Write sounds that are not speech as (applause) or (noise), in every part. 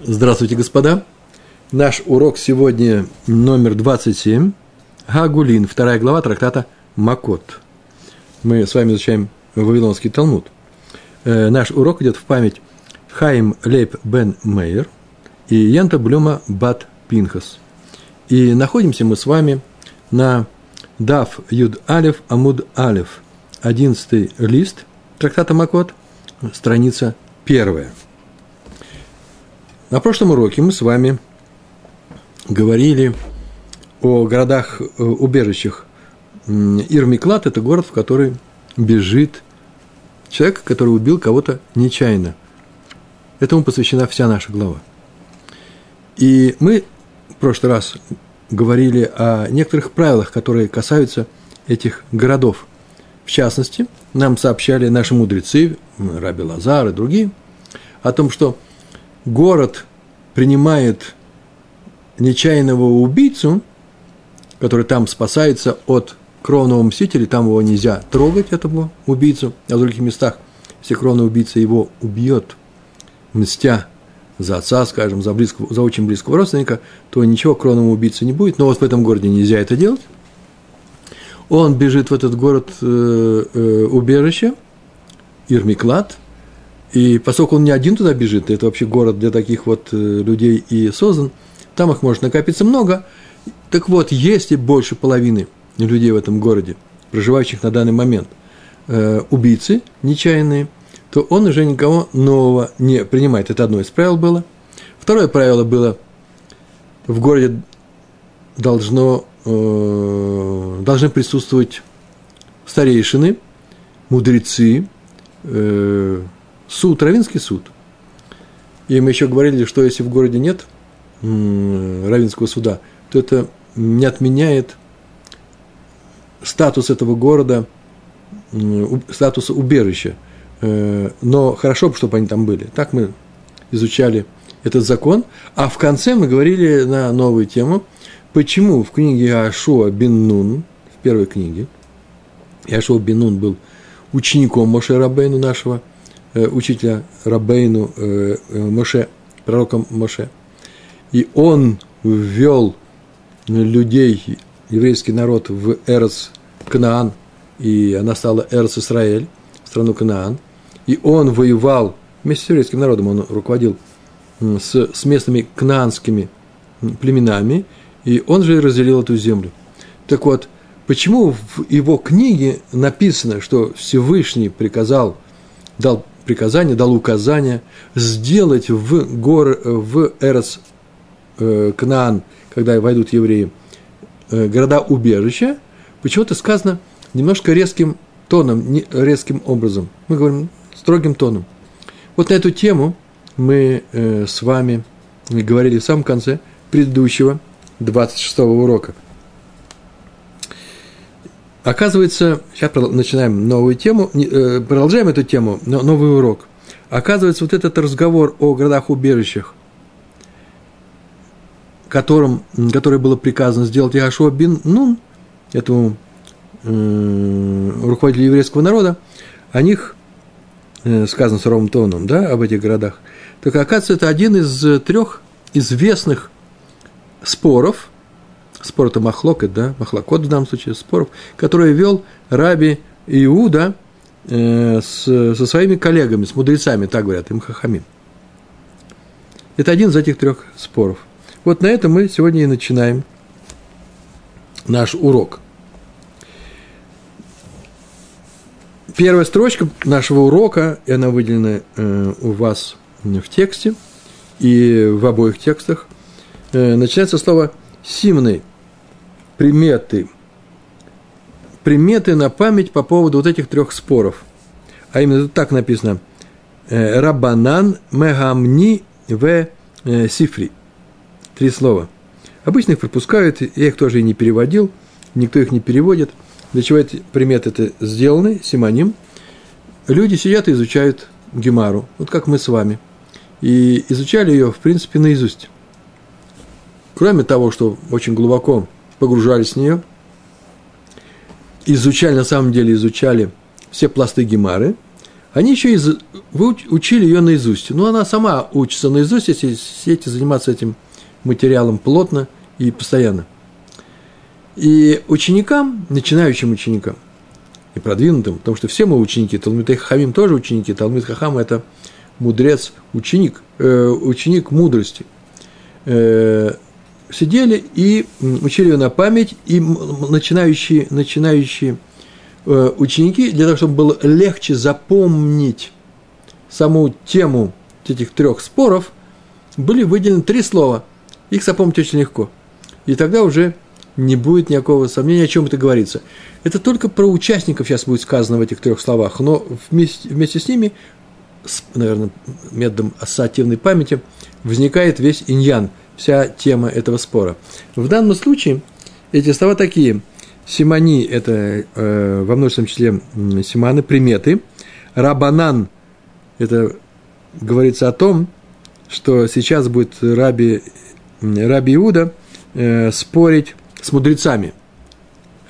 Здравствуйте, господа. Наш урок сегодня номер 27. Гагулин, вторая глава трактата Макот. Мы с вами изучаем Вавилонский Талмуд. Э, наш урок идет в память Хаим Лейб Бен Мейер и Янта Блюма Бат Пинхас. И находимся мы с вами на Дав Юд Алев Амуд Алев, одиннадцатый лист трактата Макот, страница первая – на прошлом уроке мы с вами говорили о городах-убежищах. Э, Ирмиклад – это город, в который бежит человек, который убил кого-то нечаянно. Этому посвящена вся наша глава. И мы в прошлый раз говорили о некоторых правилах, которые касаются этих городов. В частности, нам сообщали наши мудрецы, Раби Лазар и другие, о том, что город принимает нечаянного убийцу, который там спасается от кровного мстителя, там его нельзя трогать, этого убийцу, а в других местах, если кровный убийца его убьет, мстя за отца, скажем, за, близкого, за очень близкого родственника, то ничего кровному убийце не будет. Но вот в этом городе нельзя это делать. Он бежит в этот город э, э, убежище, Ирмиклад – и поскольку он не один туда бежит, это вообще город для таких вот э, людей и создан, там их может накопиться много. Так вот, если больше половины людей в этом городе, проживающих на данный момент, э, убийцы нечаянные, то он уже никого нового не принимает. Это одно из правил было. Второе правило было, в городе должно, э, должны присутствовать старейшины, мудрецы, суд, равинский суд. И мы еще говорили, что если в городе нет равинского суда, то это не отменяет статус этого города, статуса убежища. Э, но хорошо бы, чтобы они там были. Так мы изучали этот закон. А в конце мы говорили на новую тему, почему в книге Ашуа Бин Нун, в первой книге, Ашуа Бин Нун был учеником Моше Рабейну нашего – учителя Рабейну э, э, Моше, пророком Моше. И он ввел людей, еврейский народ, в Эрц Кнаан, и она стала Эрц Исраэль, страну Кнаан. И он воевал вместе с еврейским народом, он руководил с, с местными кнаанскими племенами, и он же разделил эту землю. Так вот, почему в его книге написано, что Всевышний приказал, дал приказание, дал указание сделать в, гор, в Эрос э, Кнаан, когда войдут евреи, э, города-убежища, почему-то сказано немножко резким тоном, не, резким образом. Мы говорим строгим тоном. Вот на эту тему мы э, с вами говорили в самом конце предыдущего 26 урока – Оказывается, сейчас начинаем новую тему, э, продолжаем эту тему, новый урок. Оказывается, вот этот разговор о городах-убежищах, которым, который было приказано сделать Яшуа бин Нун, этому э, руководителю еврейского народа, о них э, сказано с ровным тоном, да, об этих городах. Так оказывается, это один из трех известных споров – спор это махлокет, да, махлокот в данном случае, споров, который вел Раби Иуда э, с, со своими коллегами, с мудрецами, так говорят, им хахамим. Это один из этих трех споров. Вот на этом мы сегодня и начинаем наш урок. Первая строчка нашего урока, и она выделена э, у вас в тексте и в обоих текстах, э, начинается слово «симный», приметы, приметы на память по поводу вот этих трех споров. А именно тут так написано э, Рабанан Мегамни в э, Сифри. Три слова. Обычно их пропускают, я их тоже и не переводил, никто их не переводит. Для чего эти приметы это сделаны, симоним. Люди сидят и изучают Гемару, вот как мы с вами. И изучали ее, в принципе, наизусть. Кроме того, что очень глубоко погружались в нее, изучали, на самом деле изучали все пласты Гемары, они еще из, учили ее наизусть. Но она сама учится наизусть, если сидите заниматься этим материалом плотно и постоянно. И ученикам, начинающим ученикам, и продвинутым, потому что все мы ученики, Талмит Хахамим тоже ученики, Талмит Хахам – это мудрец, ученик, э, ученик мудрости. Э, сидели и учили ее на память, и начинающие, начинающие э, ученики, для того, чтобы было легче запомнить саму тему этих трех споров, были выделены три слова. Их запомнить очень легко. И тогда уже не будет никакого сомнения, о чем это говорится. Это только про участников сейчас будет сказано в этих трех словах, но вместе, вместе с ними, с, наверное, методом ассоциативной памяти, возникает весь иньян, вся тема этого спора. В данном случае эти слова такие. Симани – это э, во множественном числе симаны, приметы. Рабанан – это говорится о том, что сейчас будет раби, раби Иуда э, спорить с мудрецами.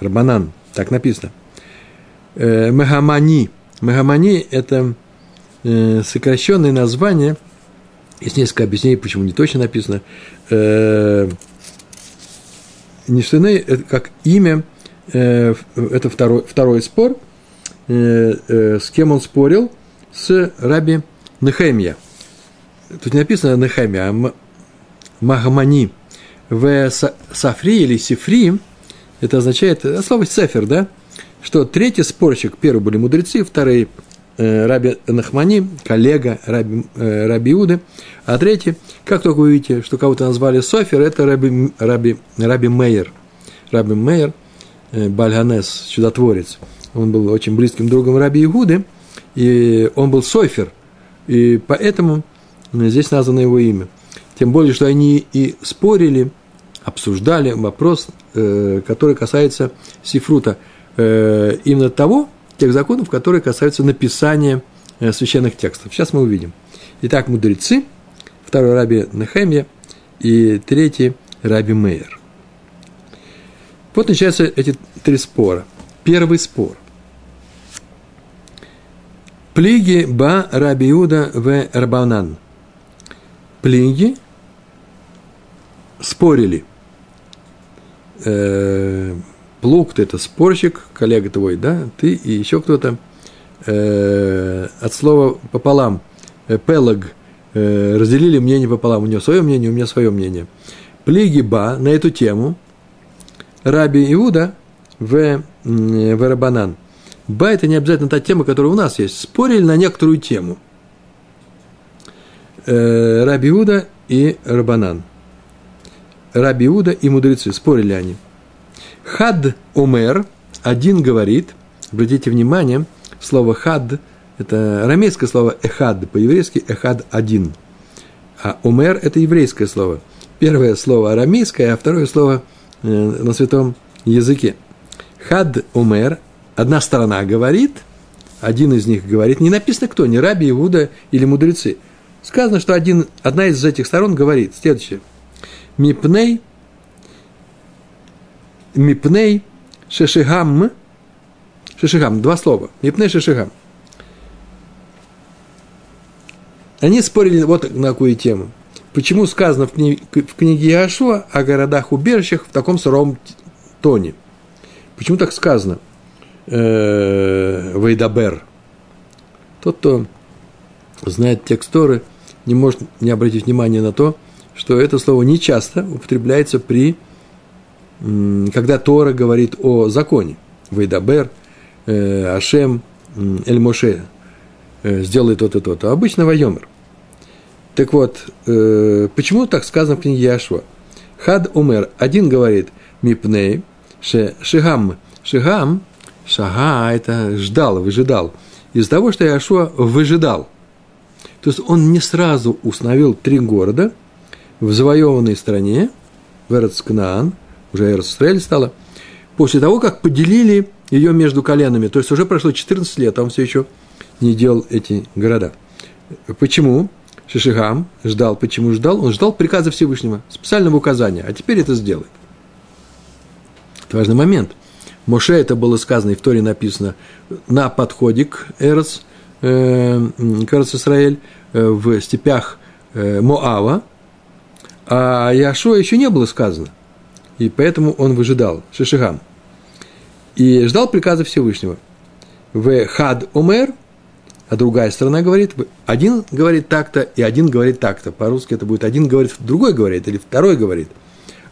Рабанан, так написано. Э, Мехамани. Мехамани – это э, сокращенное название, есть несколько объяснений, почему не точно написано. Э, Ништаны – это как имя, э, это второй, второй спор, э, э, с кем он спорил, с раби Нехемия. Тут не написано Нехемия, а Магамани – в Сафри или Сифри, это означает, э, слово Сефер, да, что третий спорщик, первые были мудрецы, вторые э, Раби Нахмани, коллега Раби, э, Раби Иуды, а третий, как только вы видите, что кого-то назвали Софер, это Раби, Раби, Раби Мейер. Раби Мейер, э, Бальганес, чудотворец, он был очень близким другом Раби Иуды, и он был Софер, и поэтому здесь названо его имя. Тем более, что они и спорили обсуждали вопрос, э, который касается сифрута, э, именно того, тех законов, которые касаются написания э, священных текстов. Сейчас мы увидим. Итак, мудрецы, второй раби Нехемия и третий раби Мейер. Вот начинаются эти три спора. Первый спор. Плиги ба раби Иуда в Рабанан. Плиги спорили – э, Плуг, это спорщик, коллега твой, да, ты и еще кто-то, э, от слова пополам, э, пелаг, э, разделили мнение пополам, у него свое мнение, у меня свое мнение. Плигиба на эту тему Раби Иуда в, в Рабанан. Ба – это не обязательно та тема, которая у нас есть. Спорили на некоторую тему. Э, Раби Иуда и Рабанан – Раби Иуда и мудрецы, спорили они. Хад Умер, один говорит, обратите внимание, слово хад – это арамейское слово эхад, по-еврейски эхад – один. А умер – это еврейское слово. Первое слово арамейское, а второе слово э, на святом языке. Хад умер – одна сторона говорит, один из них говорит, не написано кто, не Раби Иуда или мудрецы. Сказано, что один, одна из этих сторон говорит следующее – Мипней, Мипней Шешигам, Шешигам, два слова. Мипней Шешигам. Они спорили вот на какую тему. Почему сказано в книге, в книге Иошуа о городах-убежищах в таком суровом тоне? Почему так сказано? Э, Вейдабер. Тот, кто знает текст Торы, не может не обратить внимания на то, что это слово не часто употребляется при, когда Тора говорит о законе. Вейдабер, э, Ашем, Эль Моше, э, сделай то-то, то-то. Обычно Вайомер. Так вот, э, почему так сказано в книге Яшва? Хад Умер. Один говорит Мипней, Шигам. Шигам, Шага – это ждал, выжидал. Из-за того, что Яшуа выжидал. То есть он не сразу установил три города – в завоеванной стране, в Эрцкнаан, уже Эрцстрель стала, после того, как поделили ее между коленами. То есть уже прошло 14 лет, а он все еще не делал эти города. Почему? Шишигам ждал. Почему ждал? Он ждал приказа Всевышнего, специального указания. А теперь это сделает. Это важный момент. Моше это было сказано, и в Торе написано, на подходе к Эрц, э, кажется, Израиль э, в степях э, Моава, а Яшуа еще не было сказано. И поэтому он выжидал, Шишигам. И ждал приказа Всевышнего. В хад умер, а другая сторона говорит, один говорит так-то, и один говорит так-то. По-русски это будет один говорит, другой говорит, или второй говорит.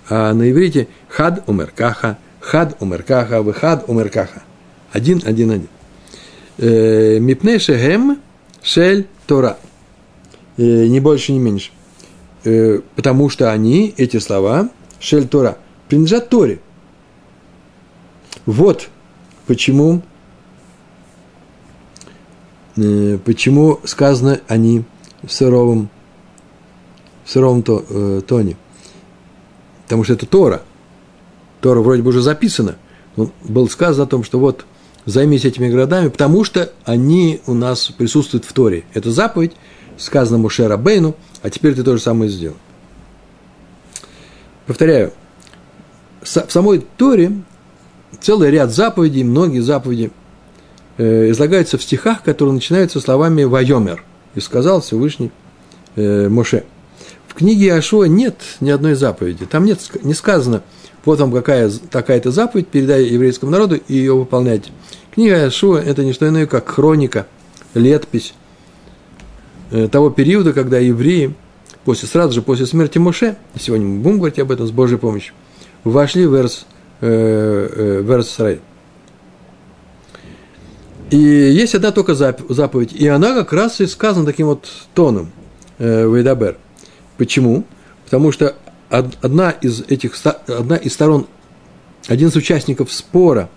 А на иврите хад умер каха, хад умер каха, в хад умер каха. Один, один, один. Э, Мипне шехем шель тора. Э, не больше, не меньше. Э, потому что они, эти слова, шель тора, принадлежат Торе. Вот почему, почему сказано они в суровом, в суровом тоне. Потому что это Тора. Тора вроде бы уже записана. Было сказано о том, что вот займись этими городами, потому что они у нас присутствуют в Торе. Это заповедь, сказано Мушера а теперь ты то же самое сделал. Повторяю, в самой Торе целый ряд заповедей, многие заповеди э, излагаются в стихах, которые начинаются словами «Вайомер», и сказал Всевышний э, Моше. В книге Ашуа нет ни одной заповеди. Там нет, не сказано, вот вам какая такая-то заповедь, передай еврейскому народу и ее выполняйте. Книга Ашуа – это не что иное, как хроника, летопись э, того периода, когда евреи, после, сразу же после смерти Моше, сегодня мы будем говорить об этом с Божьей помощью, вошли в Эрс, э, э, в Эрс Сарай. И есть одна только заповедь, и она как раз и сказана таким вот тоном э, Вейдабер. Почему? Потому что одна из этих, одна из сторон, один из участников спора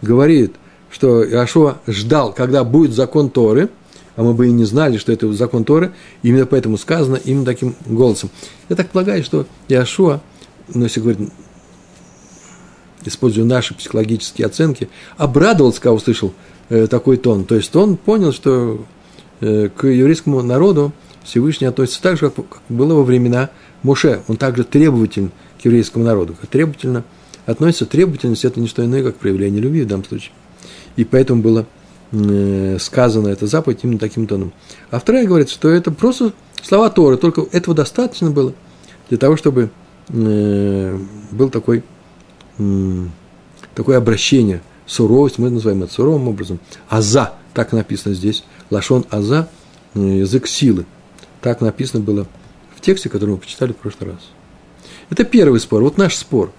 говорит – что Иошуа ждал, когда будет закон Торы, а мы бы и не знали, что это закон Торы, именно поэтому сказано именно таким голосом. Я так полагаю, что Иошуа, ну, если говорить, используя наши психологические оценки, обрадовался, когда услышал э, такой тон. То есть он понял, что э, к еврейскому народу Всевышний относится так же, как было во времена Моше. Он также требователен к еврейскому народу. Как требовательно относится. Требовательность – это не что иное, как проявление любви в данном случае и поэтому было э, сказано эта заповедь именно таким тоном. А вторая говорит, что это просто слова Торы, только этого достаточно было для того, чтобы э, был такой, такое обращение, суровость, мы называем это суровым образом. Аза, так написано здесь, лашон аза, э, язык силы. Так написано было в тексте, который мы почитали в прошлый раз. Это первый спор, вот наш спор.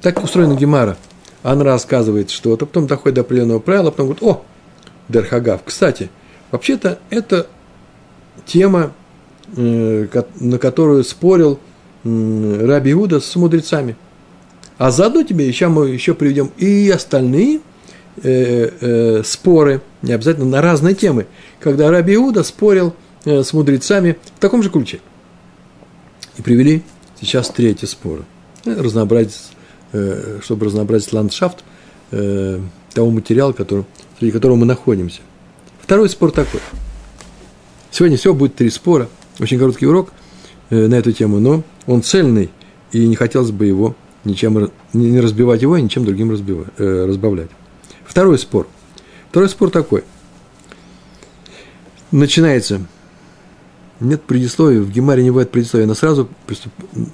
Так устроена Гемара – она рассказывает что-то, потом доходит до определенного правила, потом говорит, о, Дерхагав. Кстати, вообще-то это тема, э, на которую спорил Раби Иуда с мудрецами. А заодно тебе еще мы еще приведем и остальные э, э, споры, не обязательно на разные темы, когда Раби Иуда спорил э, с мудрецами в таком же ключе. И привели сейчас третий спор. Разнообразить Э, чтобы разнообразить ландшафт э, того материала, который, среди которого мы находимся. Второй спор такой. Сегодня все будет три спора. Очень короткий урок э, на эту тему, но он цельный, и не хотелось бы его ничем, не разбивать его и ничем другим разбивать, разбавлять. Второй спор. Второй спор такой. Начинается нет предисловия, в Гемаре не бывает предисловия, но сразу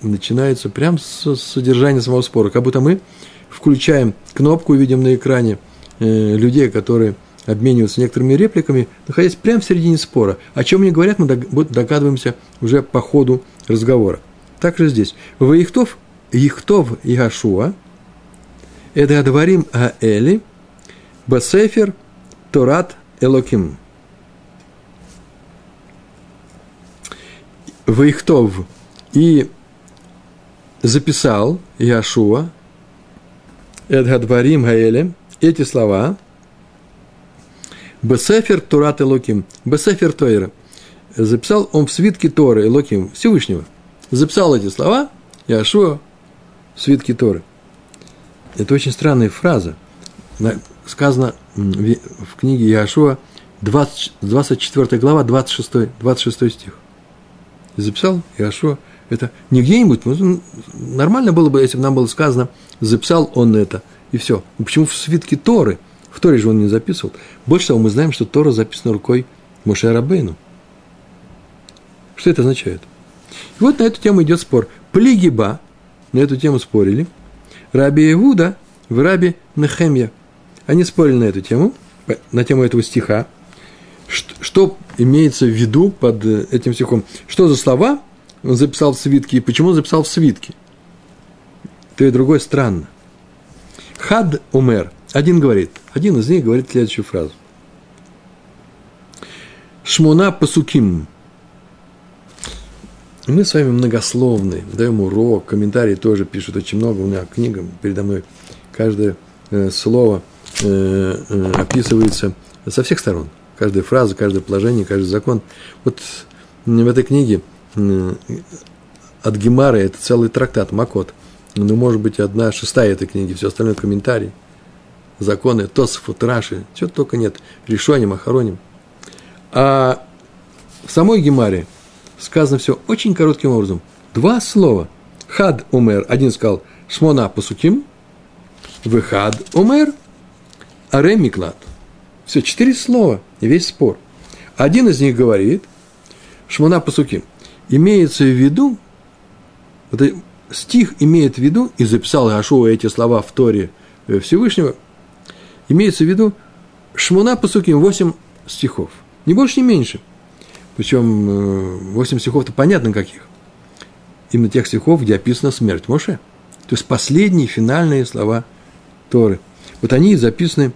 начинается прямо с содержания самого спора, как будто мы включаем кнопку и видим на экране э, людей, которые обмениваются некоторыми репликами, находясь прямо в середине спора. О чем они говорят, мы догадываемся уже по ходу разговора. Так же здесь. Ваихтов, Ихтов Яшуа, это говорим о Эли, Басефер, Торат, Элоким. Ваихтов и записал Яшуа, Эдгадварим Гаэле, эти слова, Бесефер Турат Элоким, Бесефер Тойра, записал он в свитке Торы Элоким, Всевышнего. Записал эти слова Яшуа в свитке Торы. Это очень странная фраза. Сказано в книге Яшуа, 20, 24 глава, 26, 26 стих записал Иошуа. Это не где-нибудь, ну, нормально было бы, если бы нам было сказано, записал он это, и все. Почему в свитке Торы В Торе же он не записывал. Больше того, мы знаем, что Тора записана рукой Моше Рабейну. Что это означает? И вот на эту тему идет спор. Плигиба, на эту тему спорили. Раби Иуда в Раби Нехемья. Они спорили на эту тему, на тему этого стиха. Что, что имеется в виду под э, этим стихом? Что за слова он записал в свитке и почему он записал в свитке? То и другое странно. Хад умер. Один говорит, один из них говорит следующую фразу. Шмуна пасуким. Мы с вами многословны, даем урок, комментарии тоже пишут очень много. У меня книга передо мной. Каждое э, слово э, э, описывается со всех сторон. Каждая фраза, каждое положение, каждый закон. Вот в этой книге от Гемара это целый трактат, Макот. Ну, может быть, одна шестая этой книги, все остальное комментарий, законы, Тосфот, Раши, чего только нет, решением, охороним. А в самой Гемаре сказано все очень коротким образом. Два слова. Хад умер. Один сказал Шмона пасуким. Выхад умер. Аре миклад. Все, четыре слова и весь спор. Один из них говорит Шмона пасуким. Имеется в виду, вот стих имеет в виду, и записал Гашуа эти слова в Торе э, Всевышнего, имеется в виду Шмона пасуким, восемь стихов. Не больше, не меньше. Причем 8 э, стихов-то понятно каких. Именно тех стихов, где описана смерть Моше. То есть последние финальные слова Торы. Вот они записаны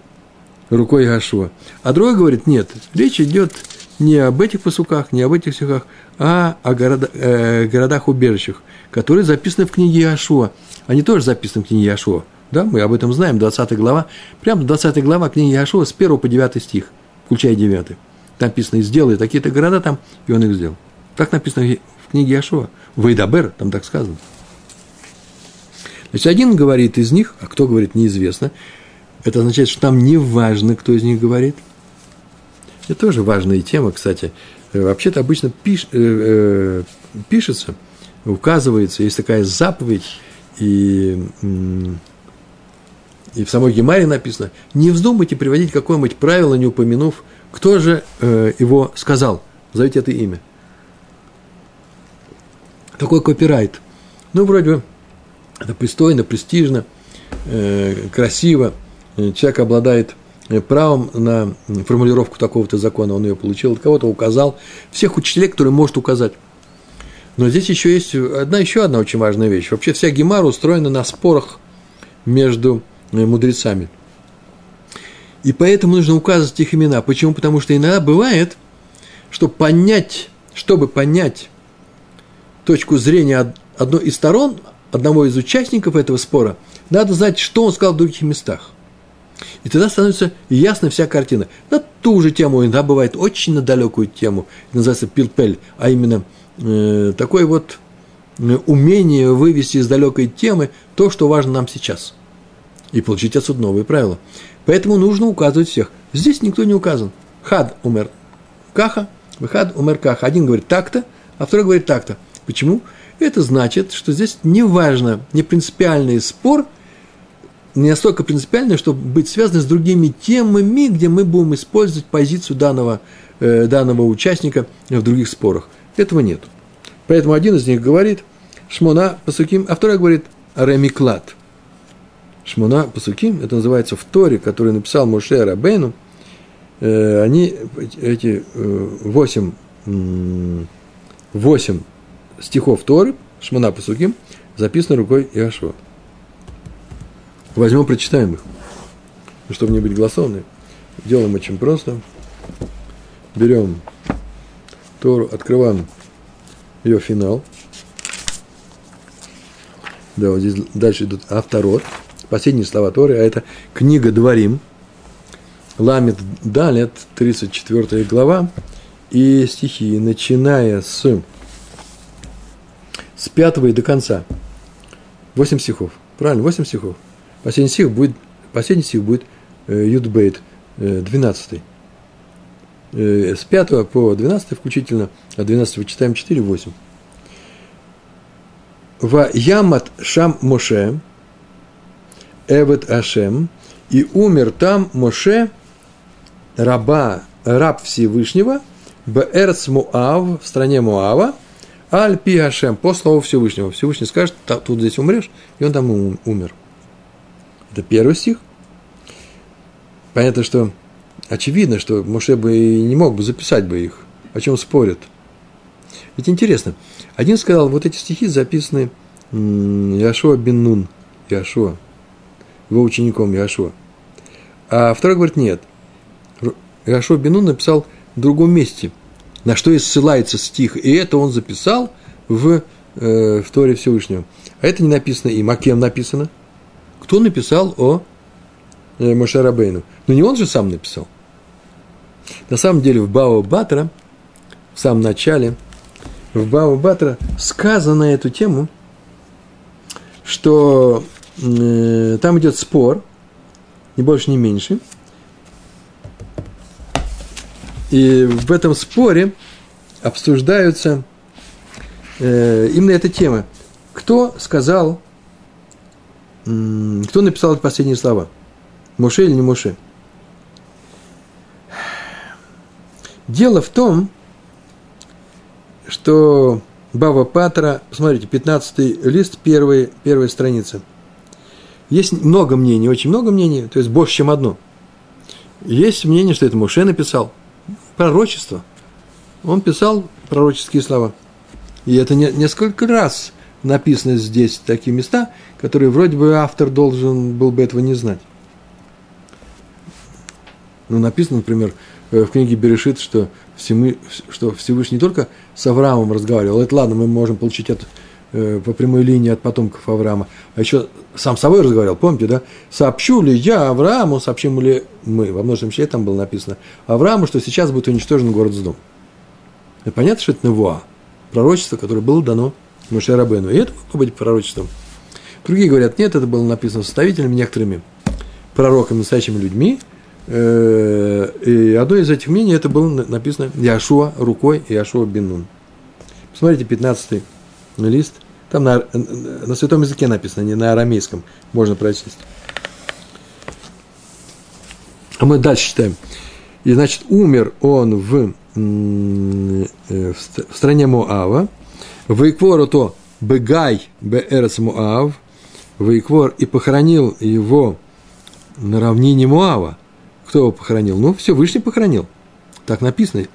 рукой Гашуа. А другой говорит, нет, речь идет не об этих посуках, не об этих стихах, а о города, э, городах-убежищах, которые записаны в книге Иошуа. Они тоже записаны в книге Иошуа. Да, мы об этом знаем, 20 глава. Прямо 20 глава книги Иошуа с 1 по 9 стих, включая 9 написано, сделай такие-то города там, и он их сделал. Так написано в книге Яшуа. Вейдабер, там так сказано. Значит, один говорит из них, а кто говорит, неизвестно. Это означает, что там не важно, кто из них говорит. Это тоже важная тема, кстати. Э, вообще-то обычно пиш, э, э, пишется, указывается, есть такая заповедь, и, и в самой Гемаре написано, не вздумайте приводить какое-нибудь правило, не упомянув кто же э, его сказал? Зовите это имя. Такой копирайт. Ну, вроде бы, это пристойно, престижно, э, красиво. Человек обладает э, правом на формулировку такого-то закона, он ее получил, от кого-то указал. Всех учителей, которые может указать. Но здесь еще есть одна, еще одна очень важная вещь. Вообще вся гемара устроена на спорах между э, мудрецами – и поэтому нужно указывать их имена. Почему? Потому что иногда бывает, что понять, чтобы понять точку зрения одной из сторон, одного из участников этого спора, надо знать, что он сказал в других местах. И тогда становится ясна вся картина. На ту же тему, иногда бывает очень на далекую тему, называется пилпель, а именно э, такое вот э, умение вывести из далекой темы то, что важно нам сейчас. И получить отсюда новые правила. Поэтому нужно указывать всех. Здесь никто не указан. Хад умер каха, хад умер каха. Один говорит так-то, а второй говорит так-то. Почему? Это значит, что здесь не важно, не принципиальный спор, не настолько принципиальный, чтобы быть связан с другими темами, где мы будем использовать позицию данного, э, данного участника в других спорах. Этого нет. Поэтому один из них говорит Шмона Пасуким, а второй говорит Ремиклад – Шмуна Пасуким, это называется в Торе, который написал Моше Рабейну, э, они, эти э, восемь, восемь стихов Торы, Шмуна Пасуким, записаны рукой Иошуа. Возьмем, прочитаем их, чтобы не быть голословными. Делаем очень просто. Берем Тору, открываем ее финал. Да, вот здесь дальше идут авторот – последние слова Торы, а это книга Дворим, Ламит Далет, 34 глава, и стихи, начиная с, с 5 и до конца. 8 стихов. Правильно, 8 стихов. Последний стих будет, последний стих будет э, Юдбейт, э, 12. Э, с 5 по 12 включительно, а 12 вычитаем 4, 8. Ва Ямат Шам Моше, Эвет Ашем, И умер там Моше, раба, раб Всевышнего, Беэрц Муав, в стране Муава, Аль Пи Хашем, по слову Всевышнего. Всевышний скажет, тут здесь умрешь, и он там умер. Это первый стих. Понятно, что очевидно, что Моше бы и не мог бы записать бы их. О чем спорят. Ведь интересно, один сказал, вот эти стихи записаны Яшуа бен Нун, Яшуа, его учеником Яшуа. А второй говорит, нет. Яшуа бен Нун написал в другом месте, на что и ссылается стих. И это он записал в, э, в Торе Всевышнего. А это не написано им. А кем написано? Кто написал о э, Моше Рабейну? Но не он же сам написал. На самом деле в Бао Батра, в самом начале, в Бао Батра сказано на эту тему, что э, там идет спор, ни больше, ни меньше. И в этом споре обсуждаются э, именно эта тема. Кто сказал, кто написал эти последние слова? Моше или не Моше? Дело в том, что Бава Патра, посмотрите, 15 лист, первая, первая страница. Есть много мнений, очень много мнений, то есть больше, чем одно. Есть мнение, что это Моше написал. Пророчество. Он писал пророческие слова. И это не, несколько раз написано здесь такие места, которые вроде бы автор должен был бы этого не знать. Ну, написано, например, Э, в книге Берешит, что, Всемы, что Всевышний не только с Авраамом разговаривал, это ладно, мы можем получить это по прямой линии от потомков Авраама, а еще сам собой разговаривал, помните, да? Сообщу ли я Аврааму, сообщим ли мы, во множественном числе там было написано, Аврааму, что сейчас будет уничтожен город с дом. И понятно, что это Невуа, пророчество, которое было дано Моше Рабену. И это могло быть пророчеством. Другие говорят, нет, это было написано составителями, некоторыми пророками, настоящими людьми – Э, и одно из этих мнений, это было написано Яшуа рукой Яшуа Бинун. Посмотрите, 15 лист. Там на, на святом языке написано, не на арамейском. Можно прочесть. А мы дальше читаем. И, значит, умер он в, э, в стране Моава. Вейквору то Бегай Беэрес Моав. Вейквор и похоронил его на равнине Моава – кто его похоронил? Ну, Всевышний похоронил. Так написано.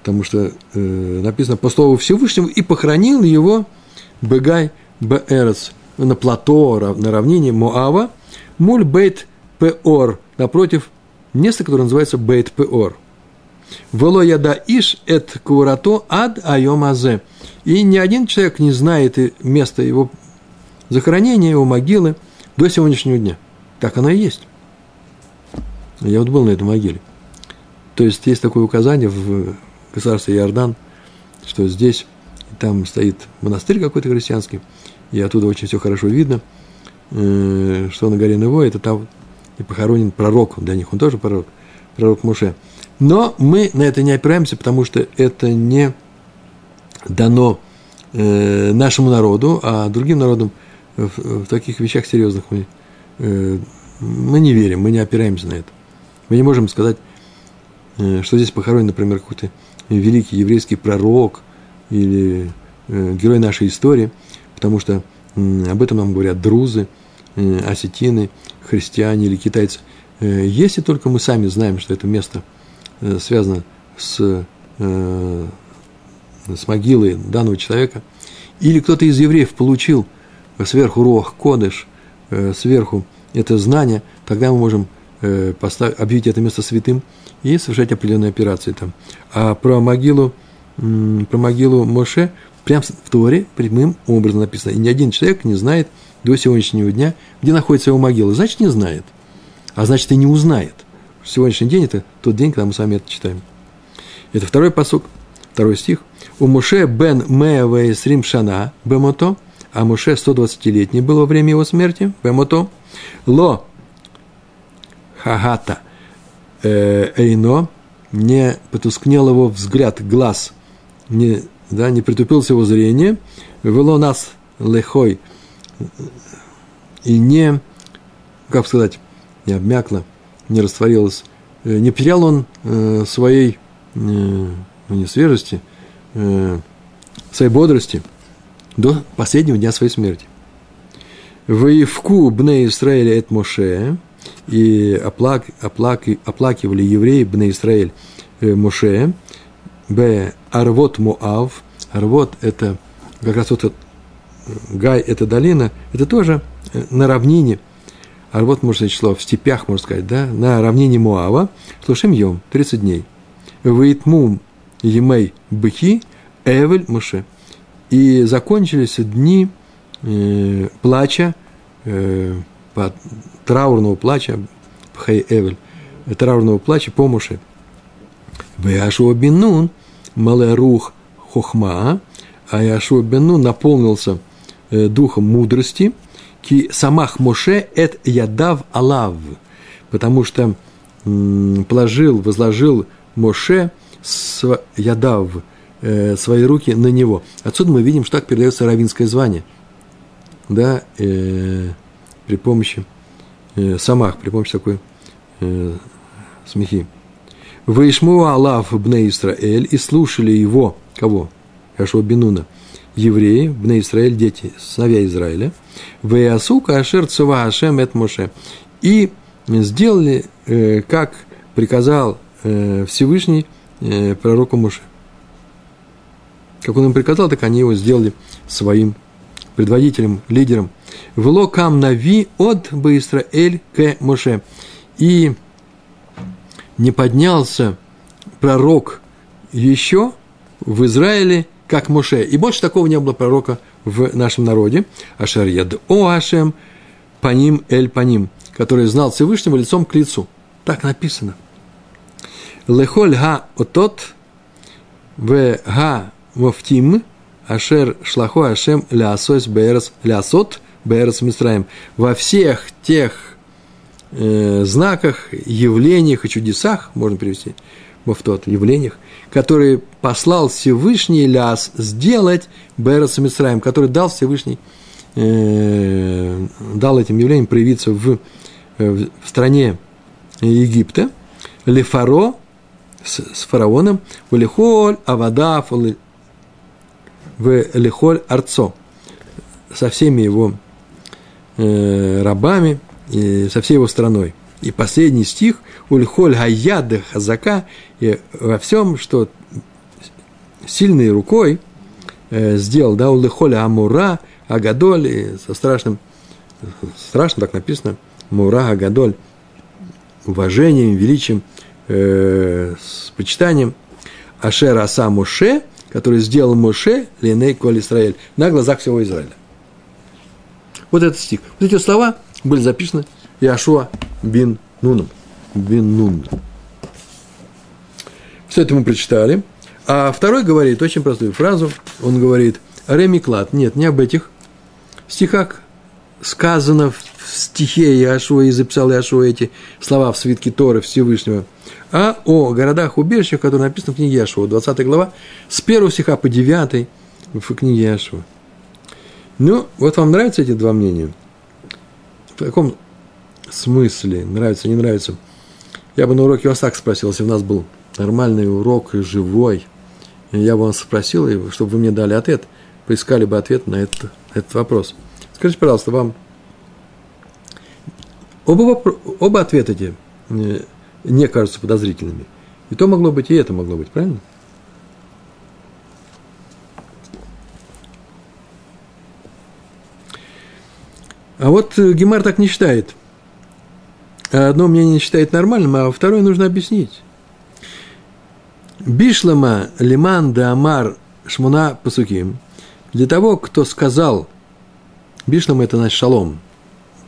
Потому что э, написано по слову Всевышнего, и похоронил его Бегай Беэрец на плато, на равнине Моава, Муль Бейт Пеор, напротив места, которое называется Бейт Пеор. Вело яда иш эт курато ад айом азе. И ни один человек не знает место его захоронения, его могилы до сегодняшнего дня. Так оно и есть. Я вот был на этой могиле. То есть есть такое указание в государстве Иордан, что здесь там стоит монастырь какой-то христианский, и оттуда очень все хорошо видно, э, что на горе Нево, это там и похоронен пророк, для них он тоже пророк, пророк Муше. Но мы на это не опираемся, потому что это не дано э, нашему народу, а другим народам в, в таких вещах серьезных мы, э, мы не верим, мы не опираемся на это. Мы не можем сказать, э, что здесь похоронен, например, какой-то великий еврейский пророк или э, герой нашей истории, потому что об этом нам говорят друзы, э, осетины, христиане или китайцы. Если только мы сами знаем, что это место связано с, с могилой данного человека, или кто-то из евреев получил сверху рох, кодыш, сверху это знание, тогда мы можем Э, поставить, объявить это место святым и совершать определенные операции там. А про могилу, про могилу Моше прямо в Торе прямым образом написано. И ни один человек не знает до сегодняшнего дня, где находится его могила. Значит, не знает. А значит, и не узнает. Сегодняшний день – это тот день, когда мы с вами это читаем. Это второй посок, второй стих. У Моше бен Меаве Срим Шана Бемото, а Моше 120-летний был во время его смерти, Бемото, Ло хагата э, эйно, не потускнел его взгляд, глаз, не, да, не притупился его зрение, вело нас лехой, и не, как сказать, не обмякла, не растворилась, э, не потерял он э, своей, ну, не свежести, своей бодрости до последнего дня своей смерти. Воевку бне Израиля эт Моше, и оплак, оплак, оплакивали евреи бне Израиль Моше, б Арвот Моав, Арвот – это как раз вот этот Гай – это долина, это тоже на равнине, а вот, можно сказать, число в степях, можно сказать, да, на равнине Муава, слушаем Йом, 30 дней. Вейтмум Емей Быхи, Эвель Муше. И закончились дни э, плача, э, траурного плача, Пхай Эвель, траурного плача по Муше. Вяшуа Бенун, Малерух Хохма, а Яшуа Бенун наполнился – Э, духом мудрости, ки самах Моше эт ядав алав, потому что положил, возложил Моше ядав э, свои руки на него. Отсюда мы видим, что так передается равинское звание, да, э, при помощи э, самах, при помощи такой э, смехи. Ваишму Аллах бне Исраэль и слушали его, кого? Яшуа Бенуна – евреи, бне Израиль, дети, сыновья Израиля, Веясу Кашер Цува Ашем Эт Моше. И сделали, э, как приказал э, Всевышний э, пророку Моше. Как он им приказал, так они его сделали своим предводителем, лидером. Вло кам нави от Баисраэль к Моше. И не поднялся пророк еще в Израиле как Моше. И больше такого не было пророка в нашем народе. Ашер яд о Ашем, по ним эль по ним, который знал Всевышнего лицом к лицу. Так написано. Лехоль га отот, в га мофтим, ашер шлахо ашем лясос бэрс, лясот бэрс мистраем. Во всех тех э, знаках, явлениях и чудесах, можно перевести, мофтот, явлениях, который послал Всевышний Ляс сделать Берас Мисраем, который дал Всевышний, э, дал этим явлениям проявиться в, э, в стране Египта, Лефаро, с, с фараоном, в Лехоль, Авадав, в Лехоль Арцо, со всеми его э, рабами, и со всей его страной. И последний стих «Ульхоль гаяда хазака» и во всем, что сильной рукой э, сделал, да, «Улыхоля амура агадоль» и со страшным, страшно так написано, «мура агадоль» уважением, величием, э, с почитанием, Ашер Аса Моше, который сделал Моше, Леней Коль Израиль, на глазах всего Израиля. Вот этот стих. Вот эти слова были записаны Иошуа бин Нуном. Бин Нун. Все это мы прочитали. А второй говорит очень простую фразу. Он говорит, Ремиклад. Нет, не об этих стихах сказано в стихе Иошуа, и записал Иошуа эти слова в свитке Торы Всевышнего, а о городах-убежищах, которые написаны в книге Иошуа, 20 глава, с первого стиха по 9 в книге Иошуа. Ну, вот вам нравятся эти два мнения? В каком смысле, нравится, не нравится. Я бы на уроке вас так спросил, если у нас был нормальный урок, живой, я бы вас спросил, чтобы вы мне дали ответ, поискали бы ответ на этот, этот вопрос. Скажите, пожалуйста, вам оба, оба ответа эти э, не кажутся подозрительными. И то могло быть, и это могло быть, правильно? А вот э, Гемар так не считает – одно мнение считает нормальным, а второе нужно объяснить. Бишлама лиман да амар шмуна пасуким. Для того, кто сказал, бишлам это значит шалом.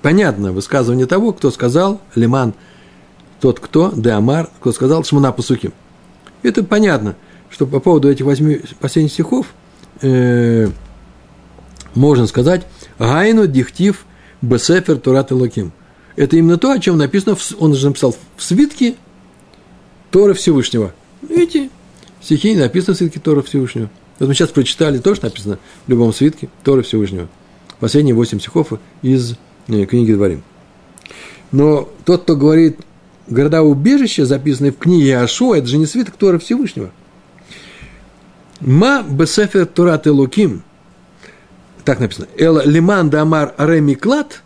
Понятно, высказывание того, кто сказал, лиман, тот кто, да амар, кто сказал шмуна пасуким. Это понятно, что по поводу этих восьми последних стихов э, можно сказать, гайну дихтив бесефер турат и луким – это именно то, о чем написано, он же написал в свитке Тора Всевышнего. Видите, стихи написано в свитке Тора Всевышнего. Вот мы сейчас прочитали, тоже написано в любом свитке Тора Всевышнего. Последние восемь стихов из э, книги Дворим. Но тот, кто говорит города-убежища, записанные в книге Ашо, это же не свиток Тора Всевышнего. Ма бесефер Турат Луким. Так написано. Эл лиман дамар ремиклад.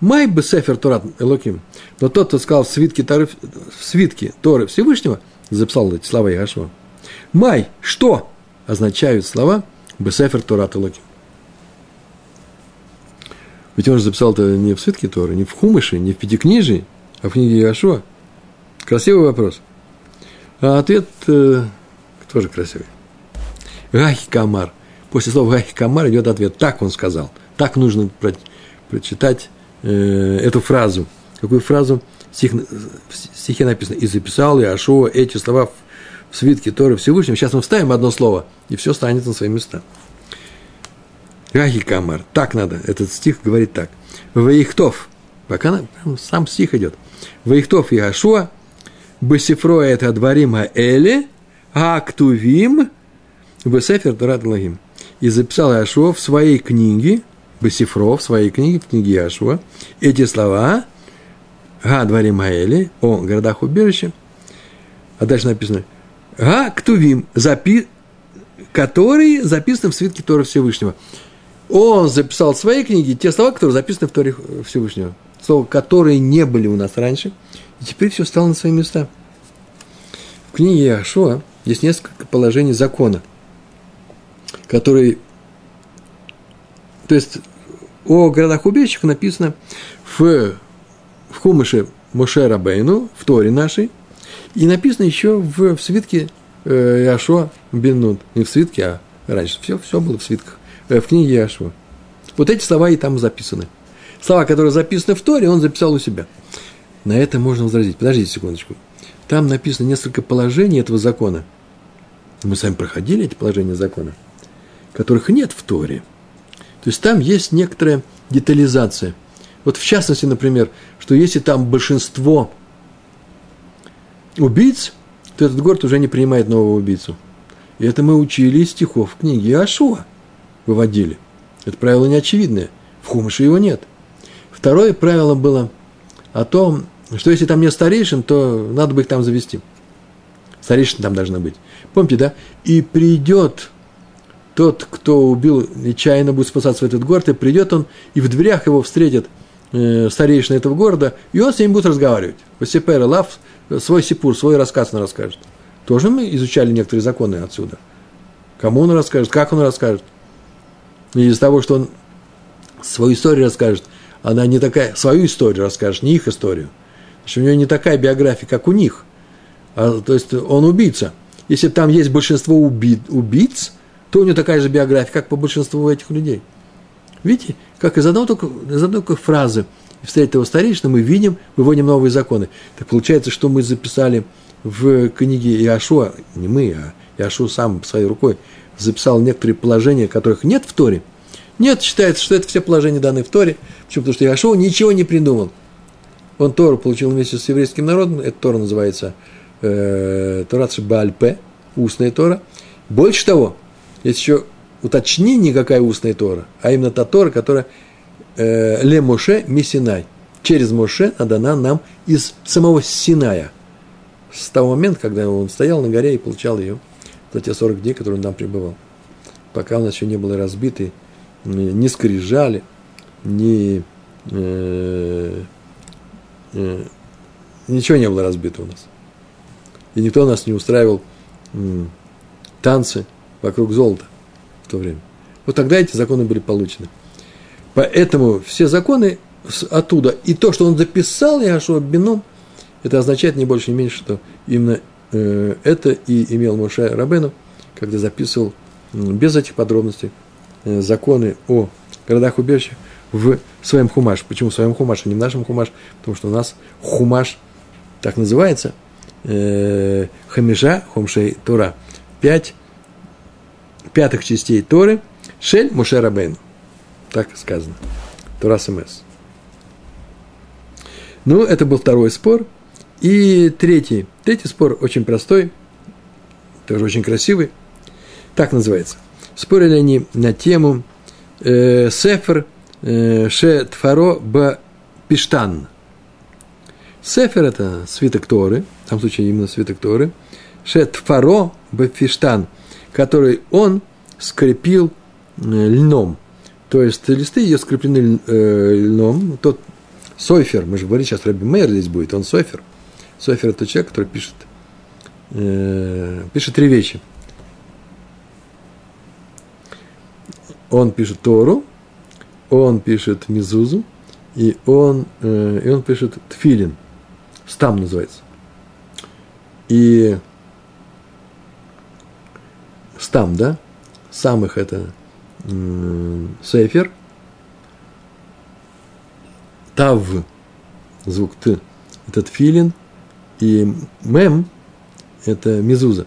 Май бесефер Турат Элоким. Но тот, кто сказал в свитке, Торы, в свитке Торы Всевышнего, записал эти слова Яшуа. Май, что означают слова бесефер Турат Элоким? Ведь он же записал это не в свитке Торы, не в Хумыше, не в Пятикнижии, а в книге Яшуа. Красивый вопрос. А ответ э, тоже красивый. Гахи Камар. После слова Гахи идет ответ. Так он сказал. Так нужно про, прочитать э, эту фразу. Какую фразу? Стих, в стихе написано. И записал Иошуа эти слова в, в свитке Торы Всевышнего. Сейчас мы вставим одно слово, и все станет на свои места. Гахи. Так надо. Этот стих говорит так. Ваихтов. Пока сам стих идет. Ваихтов Иошуа Бесифро это Дварима Эли, Актувим, Бесефер Турат Лагим. И записал Яшуа в своей книге, Бесифро, в своей книге, в книге Яшуа, эти слова, Га Дварима Эли, о городах убежища, а дальше написано, Га Ктувим, запи, который записан в свитке Тора Всевышнего. Он записал в своей книге те слова, которые записаны в Торе Всевышнего. Слова, которые не были у нас раньше – и теперь все стало на свои места. В книге Яшуа есть несколько положений закона, которые... То есть о городах убежищах написано в, в Хумыше Моше Рабейну, в Торе нашей, и написано еще в, в свитке э, Яшуа Беннут. Не в свитке, а раньше. Все, все было в свитках. Э, в книге Яшуа. Вот эти слова и там записаны. Слова, которые записаны в Торе, он записал у себя. На это можно возразить. Подождите секундочку. Там написано несколько положений этого закона. Мы с вами проходили эти положения закона, которых нет в Торе. То есть там есть некоторая детализация. Вот в частности, например, что если там большинство убийц, то этот город уже не принимает нового убийцу. И это мы учили из стихов книги Ашуа. Выводили. Это правило неочевидное. В Хумыше его нет. Второе правило было о том, что если там нет старейшин, то надо бы их там завести. Старейшин там должна быть. Помните, да? И придет тот, кто убил, нечаянно будет спасаться в этот город, и придет он, и в дверях его встретит э, старейшина этого города, и он с ним будет разговаривать. Васипер Лав свой сипур, свой рассказ он расскажет. Тоже мы изучали некоторые законы отсюда. Кому он расскажет, как он расскажет. И из того, что он свою историю расскажет, она не такая, свою историю расскажет, не их историю – что у него не такая биография, как у них. А, то есть он убийца. Если там есть большинство уби, убийц, то у него такая же биография, как по большинству этих людей. Видите, как из одной только, из одной только фразы встретить его старейшина, мы видим, выводим новые законы. Так получается, что мы записали в книге Иошуа, не мы, а Иошуа сам своей рукой записал некоторые положения, которых нет в Торе. Нет, считается, что это все положения даны в Торе. Почему? Потому что Иошуа ничего не придумал. Он Тору получил вместе с еврейским народом, эта Тора называется э, Торат Бальпе, устная Тора. Больше того, есть еще уточнение, какая устная Тора, а именно та Тора, которая э, Ле Моше Мисинай. Через Моше надана нам из самого Синая. С того момента, когда он стоял на горе и получал ее за те 40 дней, которые он там пребывал. Пока у нас еще не было разбиты ни скрижали, ни э, Э, ничего не было разбито у нас. И никто нас не устраивал танцы вокруг золота в то время. Вот тогда эти законы были получены. Поэтому все законы оттуда. И то, что он записал Яшуа Бином, это означает не больше, не меньше, что именно э, это и имел Моше Рабену, когда записывал без этих подробностей э, законы о городах-убежищах в своем хумаш. Почему в своем хумаше, не в нашем хумаш? Потому что у нас хумаш так называется, э, хумшей Тора. Пять пятых частей Торы, шель Муше Рабейну. Так сказано. Тора СМС. Ну, это был второй спор. И третий. Третий спор очень простой, тоже очень красивый. Так называется. Спорили они на тему э, Сефер – Э, Ше Тфаро Б Пиштан. Сефер – это свиток Торы, в том случае именно свиток Торы. Шетфаро бефиштан, который он скрепил э, льном. То есть листы ее скреплены э, льном. Тот Сойфер, мы же говорили, сейчас Рэбби Мейер здесь будет, он Сойфер. Сойфер – это человек, который пишет, э, пишет три вещи. Он пишет Тору, он пишет Мизузу, и он, и он пишет Тфилин. Стам называется. И стам, да? Самых это сейфер. Тав, звук Т, это Тфилин. И мем, это мизуза.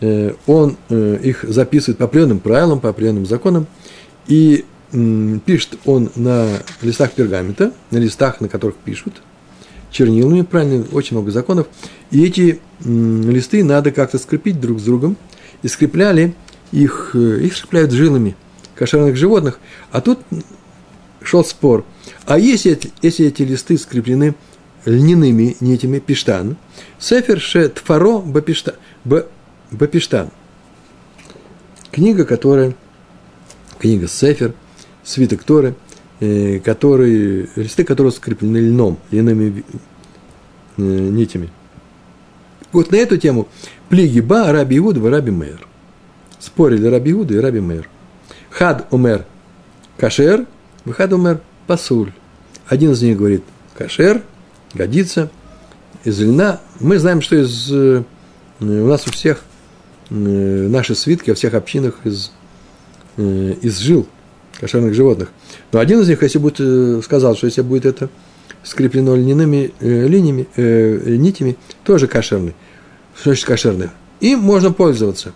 Э, он э, их записывает по определенным правилам, по определенным законам. И пишет он на листах пергамента, на листах, на которых пишут, чернилами, правильно, очень много законов. И эти листы надо как-то скрепить друг с другом. И скрепляли их, э, их скрепляют жилами кошерных животных. А тут шел спор. А если, если эти листы скреплены льняными нитями пиштан, сефер ше тфаро бапиштан, бапиштан. Книга, которая, книга Сефер – свиток Торы, э, который, листы которые скреплены льном, льняными э, нитями. Вот на эту тему плиги ба Раби Иуда Раби Мейер. Спорили Раби Иуда и Раби Мейер. Хад умер кашер, хад умер пасуль. Один из них говорит кашер, годится, из льна. Мы знаем, что из, э, у нас у всех наши свитки о всех общинах из, из жил кошерных животных. Но один из них, если будет, э, сказал, что если будет это скреплено льняными э, линиями, э, нитями, тоже кошерный. Что значит кошерный? Им можно пользоваться.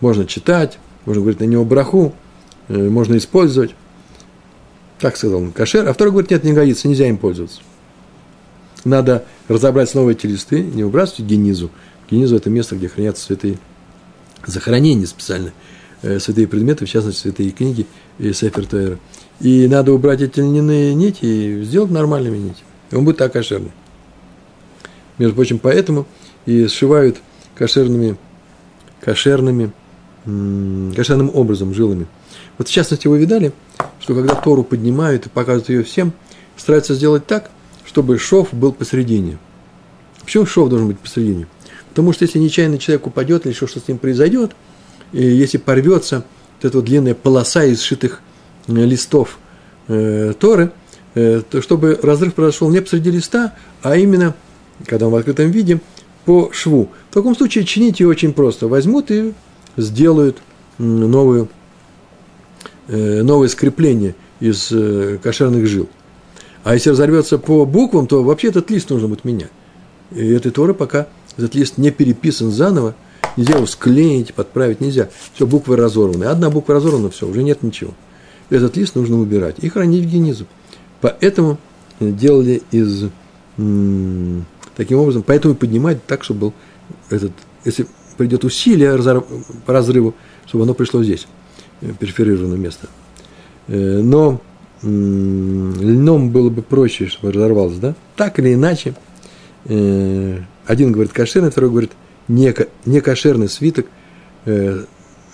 Можно читать, можно говорить на него браху, э, можно использовать. Так сказал он, кошер. А второй говорит, нет, не годится, нельзя им пользоваться. Надо разобрать снова эти листы, не выбрасывать генизу. Генизу – это место, где хранятся святые захоронения специально – святые предметы, в частности, святые книги и Сефер Тойра. И надо убрать эти льняные нити и сделать нормальными нитями. И он будет так кошерный. Между прочим, поэтому и сшивают кошерными, кошерными, кошерным образом, жилами. Вот в частности, вы видали, что когда Тору поднимают и показывают ее всем, стараются сделать так, чтобы шов был посередине. Почему шов должен быть посередине? Потому что если нечаянно человек упадет или что-то с ним произойдет – если порвется вот эта вот длинная полоса из сшитых э, листов э, Торы, э, то чтобы разрыв произошел не посреди листа, а именно, когда он в открытом виде, по шву. В таком случае чинить ее очень просто. Возьмут и сделают новую, э, новое скрепление из э, кошерных жил. А если разорвется по буквам, то вообще этот лист нужно будет менять. И этой Торы пока этот лист не переписан заново, Нельзя его склеить, подправить, нельзя. Все, буквы разорваны. Одна буква разорвана, все, уже нет ничего. Этот лист нужно убирать и хранить в генизу. Поэтому делали из таким образом, поэтому поднимать так, чтобы был этот, если придет усилие по разрыву, чтобы оно пришло здесь, э, перфорированное место. Э, но льном было бы проще, чтобы разорвалось, да? Так или иначе, э, один говорит кошерный, второй говорит некошерный свиток, э,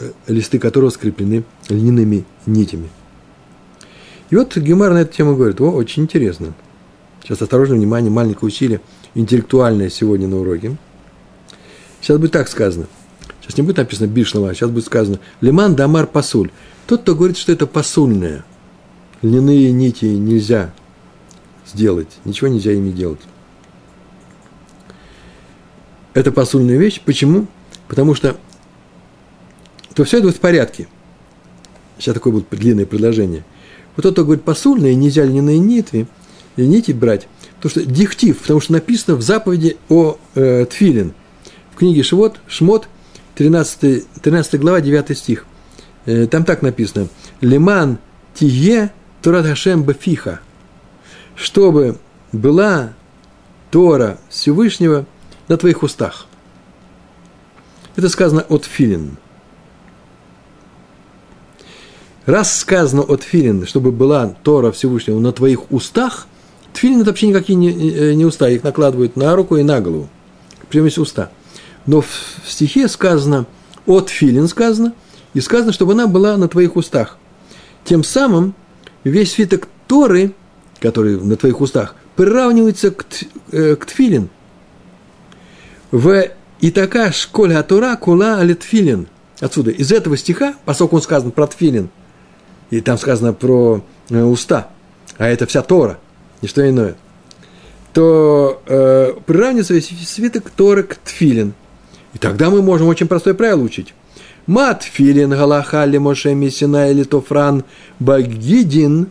э, листы которого скреплены льняными нитями. И вот Гемар на эту тему говорит, о, очень интересно. Сейчас осторожно, внимание, маленькое усилие, интеллектуальное сегодня на уроке. Сейчас будет так сказано. Сейчас не будет написано бишлова, а сейчас будет сказано Лиман дамар пасуль. Тот, кто говорит, что это пасульное, льняные нити нельзя сделать, ничего нельзя ими делать. Это посульная вещь. Почему? Потому что то все это будет в порядке. Сейчас такое будет длинное предложение. Вот тот, кто говорит посульные, нельзя льняные нитви, нити брать, потому что дихтив, потому что написано в заповеди о э, Тфилин. В книге Швот, Шмот, 13, 13 глава, 9 стих. Э, там так написано. Лиман тие Торат Хашем Бафиха. Чтобы была Тора Всевышнего – на твоих устах. Это сказано от филин. Раз сказано от филин, чтобы была Тора Всевышнего на твоих устах, тфилин это вообще никакие не, э, не уста, их накладывают на руку и на голову. Прямо есть уста. Но в стихе сказано, от филин сказано, и сказано, чтобы она была на твоих устах. Тем самым весь свиток Торы, который на твоих устах, приравнивается к, э, к тфилин. В и такая школя Атура кула алитфилин. Отсюда, из этого стиха, поскольку он сказан про тфилин, и там сказано про э, уста, а это вся Тора, не что иное, то э, приравнивается весь свиток Торы к тфилин. И тогда мы можем очень простое правило учить. Мат филин галаха ли моше мисина или тофран багидин.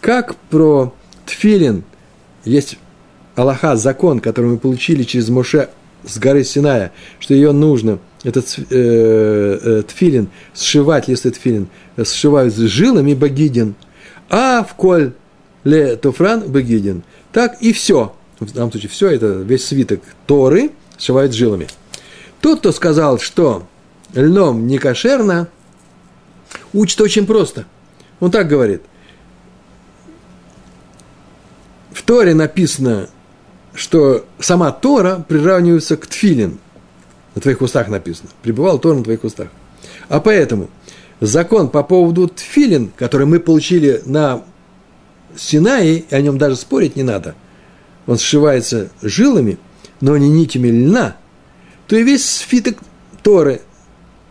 Как про тфилин есть Аллаха, закон, который мы получили через Моше с горы Синая, что ее нужно, этот э, э, тфилин, сшивать листы тфилин, сшивают с жилами багидин, а в коль ле тофран багидин. Так и все. В данном случае все это, весь свиток Торы сшивают жилами. Тот, кто сказал, что льном не кошерно, учит очень просто. Он так говорит. В Торе написано что сама Тора приравнивается к тфилин. На твоих устах написано. Пребывал Тора на твоих устах. А поэтому закон по поводу тфилин, который мы получили на Синае, и о нем даже спорить не надо, он сшивается жилами, но не нитями льна, то и весь свиток Торы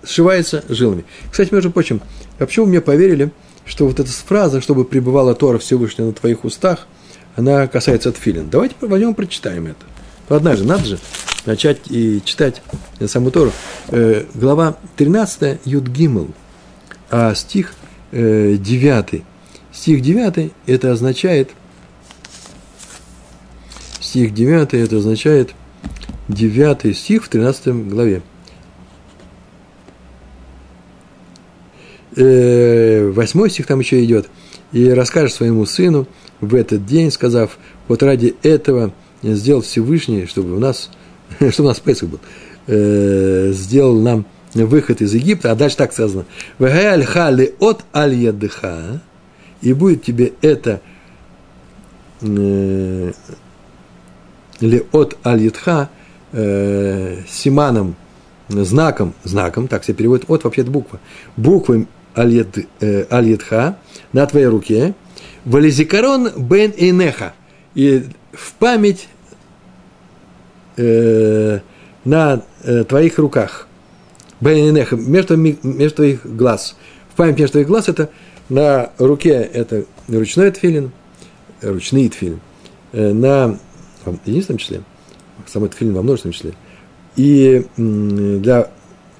сшивается жилами. Кстати, между прочим, а почему мне поверили, что вот эта фраза, чтобы пребывала Тора Всевышняя на твоих устах – она касается тфилин. Давайте возьмем прочитаем это. Однажды, надо же начать и читать саму Тору. Э, глава 13, Юд Гимл, а стих э, 9. Стих 9 это означает, стих 9 это означает 9 стих в 13 главе. Э, восьмой стих там еще идет. И расскажешь своему сыну – в этот день, сказав, вот ради этого сделал Всевышний, чтобы у нас, (laughs) чтобы у нас Песах был, э, сделал нам выход из Египта, а дальше так сказано, «Вэгаль хали от аль ядыха», и будет тебе это э, ли от аль ядха э, симаном, знаком, знаком, так все переводят, от вообще это буква, буквой аль ядха на твоей руке, Вализикарон бен инеха. И в память э, на э, твоих руках. Бен инеха. Между, между твоих глаз. В память между твоих глаз это на руке это ручной тфилин, ручные тфилин. Э, на в единственном числе, самый тфилин во множественном числе. И для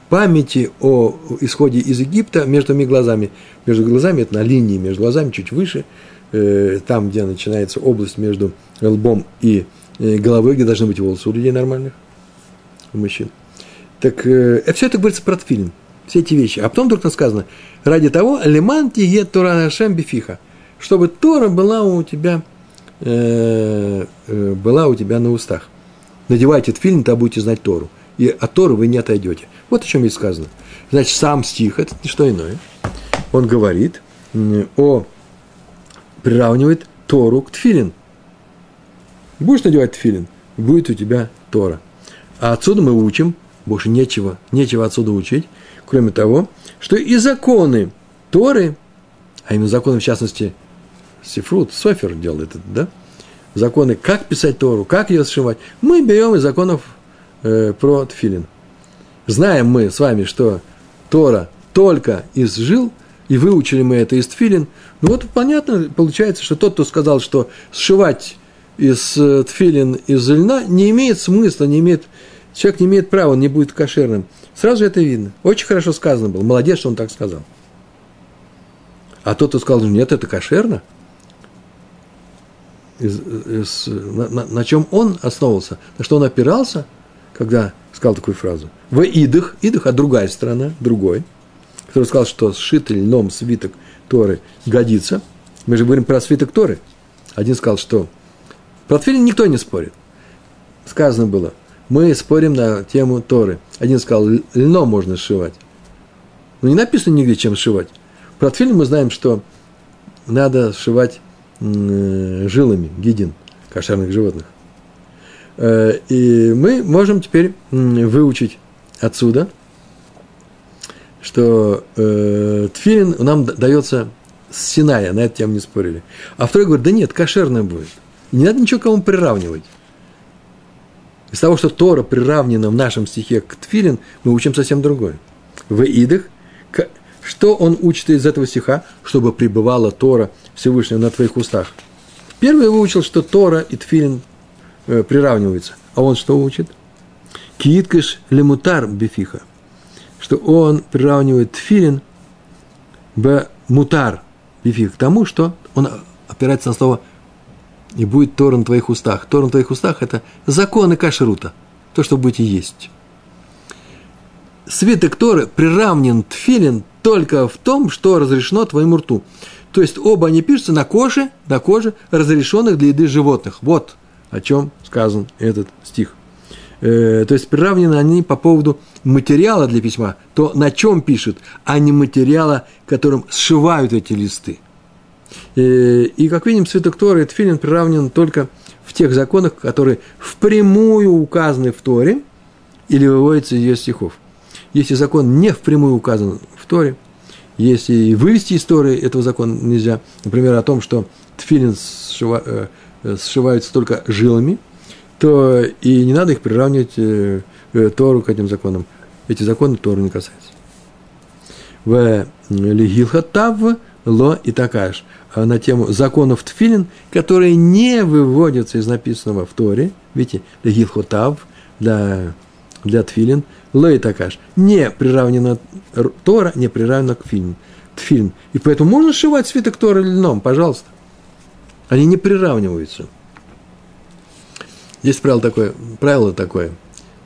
памяти о исходе из Египта между моими глазами. Между глазами, это на линии между глазами, чуть выше – Э, там, где начинается область между лбом и э, головой, где должны быть волосы у людей нормальных, у мужчин. Так э, все это говорится про тфилин, все эти вещи. А потом вдруг сказано, ради того, леман тиге Тора Хашем бифиха, чтобы Тора была у тебя, э, э, была у тебя на устах. Надевайте тфилин, тогда будете знать Тору. И от Торы вы не отойдете. Вот о чем здесь сказано. Значит, сам стих, это не что иное. Он говорит о приравнивает Тору к тфилин. Будешь надевать тфилин, будет у тебя Тора. А отсюда мы учим, больше нечего, нечего отсюда учить, кроме того, что и законы Торы, а именно законы, в частности, Сифрут, Софер делает это, да? Законы, как писать Тору, как ее сшивать, мы берем из законов э, про тфилин. Знаем мы с вами, что Тора только из жил, и выучили мы это из тфилин, ну вот понятно, получается, что тот, кто сказал, что сшивать из э, тфилин из льна не имеет смысла, не имеет, человек не имеет права, он не будет кошерным. Сразу это видно. Очень хорошо сказано было. Молодец, что он так сказал. А тот, кто сказал, нет, это кошерно, из, из, на, на, на чем он основывался, на что он опирался, когда сказал такую фразу. В идах, идах, а другая сторона, другой – который сказал, что сшитый льном свиток Торы годится. Мы же говорим про свиток Торы. Один сказал, что про тфилин никто не спорит. Сказано было, мы спорим на тему Торы. Один сказал, льном можно сшивать. Но не написано нигде, чем сшивать. Про тфилин мы знаем, что надо сшивать жилами, гидин. кошерных животных. Э, и мы можем теперь выучить отсюда, что э, тфилин нам дается с Синая, на эту тему не спорили. А второй говорит, да нет, кошерное будет. Не надо ничего кому приравнивать. Из того, что Тора приравнена в нашем стихе к Тфилин, мы учим совсем другое. В Идах, что он учит из этого стиха, чтобы пребывала Тора Всевышнего на твоих устах? Первый выучил, что Тора и Тфилин э, приравниваются. А он что учит? Кииткаш лемутар бифиха. Что он приравнивает Тфилин б мутар бифих к тому, что он опирается на слово и будет Тора на твоих устах. Тора на твоих устах – это законы кашрута, то, что будете есть. Свиток Торы приравнен тфилин только в том, что разрешено твоему рту. То есть оба они пишутся на коже, на коже разрешенных для еды животных. Вот о чем сказан этот стих. Э, то есть приравнены они по поводу материала для письма, то на чем пишут, а не материала, которым сшивают эти листы. Э, и, как видим, свиток Торы и Тфилин приравнен только в тех законах, которые впрямую указаны в Торе или выводятся из ее стихов. Если закон не впрямую указан в Торе, если вывести из Торы этого закона нельзя, например, о том, что тфилин сшива, э, сшиваются только жилами, то и не надо их приравнивать э, э, Тору к этим законам. Эти законы Тору не касаются. В Лигилхатав ло и такаш на тему законов тфилин, которые не выводятся из написанного в Торе. Видите, Лигилхотав для, для тфилин – лейтакаш, не приравнено Тора, не приравнено к фильму. Тфильм. И поэтому можно сшивать свиток Тора льном, пожалуйста. Они не приравниваются. Есть правило такое, правило такое,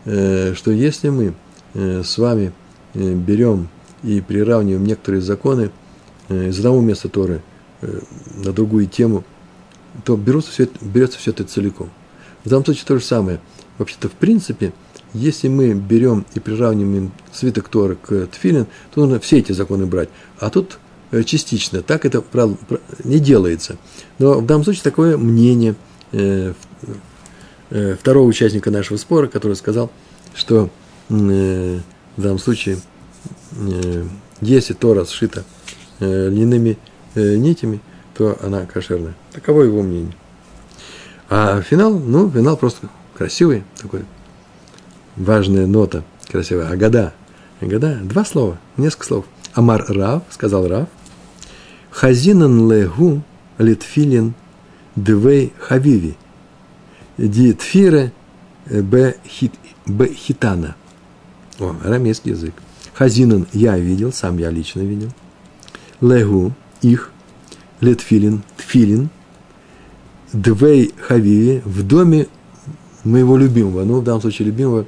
э, что если мы э, с вами э, берем и приравниваем некоторые законы из одного места Торы на другую тему, то берется все это, берется все это целиком. В данном случае то же самое. Вообще-то, в принципе, если мы берем и приравниваем свиток Торы к Тфилин, то нужно все эти законы брать. А тут частично. Так это не делается. Но в данном случае такое мнение э, э, второго участника нашего спора, который сказал, что в данном случае, если Тора сшита льняными нитями, то она кошерная. Таково его мнение. А финал, ну, финал просто красивый такой, важная нота, красивая. Агада. Агада. Два слова, несколько слов. Амар Рав, сказал Рав. Хазинан легу литфилин двей хавиви. Ди тфире б хитана. О, арамейский язык. Хазинан я видел, сам я лично видел. Легу, их, литфилин, тфилин, двей хавиви в доме моего любимого, ну, в данном случае любимого,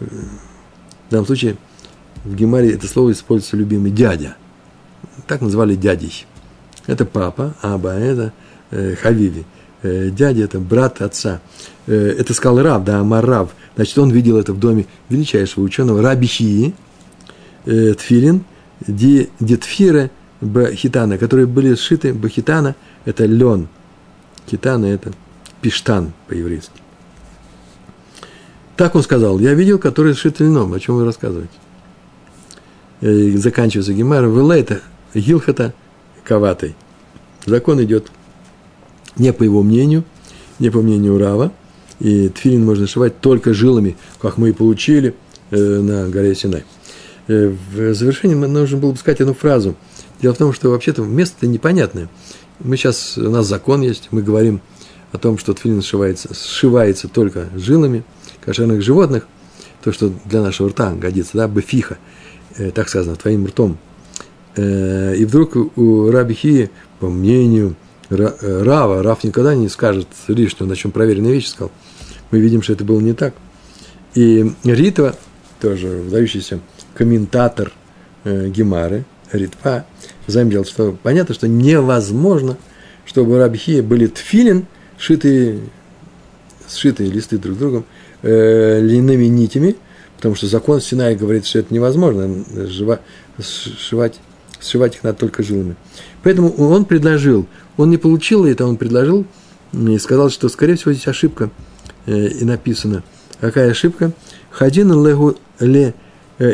в данном случае в Гемаре это слово используется любимый дядя. Так называли дядей. Это папа, Аба, это э, Хавиви. Э, дядя – это брат отца. Э, это сказал Рав, да, Амар Рав. Значит, он видел это в доме величайшего ученого Раби Хии, э, Тфилин, ди, Детфире Бахитана, которые были сшиты Бахитана – это лен. Хитана – это пиштан по-еврейски. Так он сказал, я видел, который сшит льном, о чем вы рассказываете. И заканчивается Гемара, Велейта, Гилхата, Каватой. Закон идет не по его мнению, не по мнению Рава, и тфилин можно сшивать только жилами, как мы и получили э, на горе Синай. Э, в завершении нужно было бы сказать одну фразу. Дело в том, что вообще-то место непонятное. Мы сейчас, у нас закон есть, мы говорим о том, что тфилин сшивается, сшивается только жилами – кошерных животных, то, что для нашего рта годится, да, бефиха, э, так сказано, твоим ртом. Э, и вдруг у Раби Хии, по мнению э, Рава, Рав никогда не скажет лишнего, на чем проверенная вещь сказал. Мы видим, что это было не так. И Ритва, тоже выдающийся комментатор э, Гемары, Ритва, заметил, что понятно, что невозможно, чтобы у Рабхия были тфилин, шитые, сшитые листы друг другом, э, льняными нитями, потому что закон Синая говорит, что это невозможно, жива, сшивать, сшивать их надо только жилами. Поэтому он предложил, он не получил это, он предложил и сказал, что, скорее всего, здесь ошибка и написано. Какая ошибка? Хадин легу ле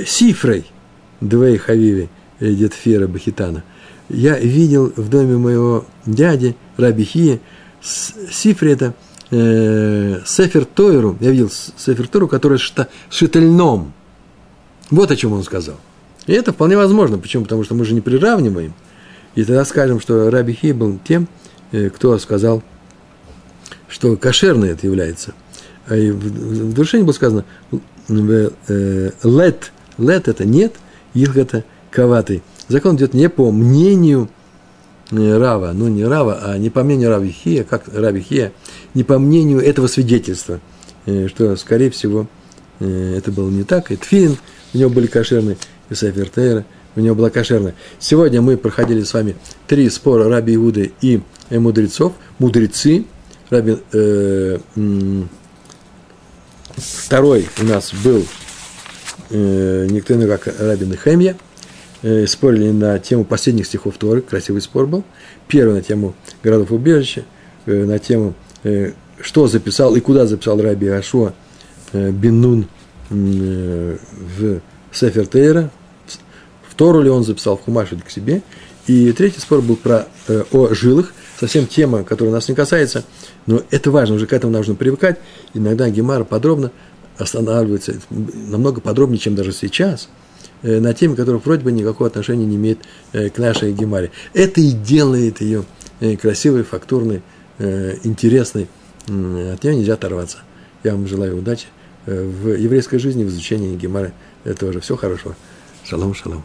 сифрей двей хавиви детфира бахитана. Я видел в доме моего дяди Раби Хия сифре это э, Сефер Тойру, я видел Сефер Тойру, который шта, шительном. Вот о чем он сказал. И это вполне возможно. Почему? Потому что мы же не приравниваем. И тогда скажем, что Раби Хи был тем, э, кто сказал, что кошерное это является. А и в, в завершении было сказано, э, лет, лет это нет, их это коватый. Закон идет не по мнению Рава, ну не Рава, а не по мнению Раби Хия, как Раби Хия, не по мнению этого свидетельства, э, что, скорее всего, э, это было не так. И Тфилин, у него были кошерные, и Сефер Тейра, у него была кошерная. Сегодня мы проходили с вами три спора Раби Иуды и мудрецов. Мудрецы, Раби, э, второй у нас был э, никто иной, как Раби Нехемия – э, спорили на тему последних стихов Торы, красивый спор был. Первый на тему городов убежища, э, на тему, э, что записал и куда записал Раби Ашуа э, Беннун э, в Сефер Тейра, в Тору ли он записал, в Хумаш к себе. И третий спор был про, э, о жилах, совсем тема, которая нас не касается, но это важно, уже к этому нужно привыкать. Иногда Гемара подробно останавливается, намного подробнее, чем даже сейчас – Э, на теме, которая вроде бы никакого отношения не имеет э, к нашей Гемаре. Это и делает ее э, красивой, фактурной, интересной. От нее нельзя оторваться. Я вам желаю удачи в еврейской жизни, в изучении Гемары тоже. Всего хорошего. Шалом, шалом.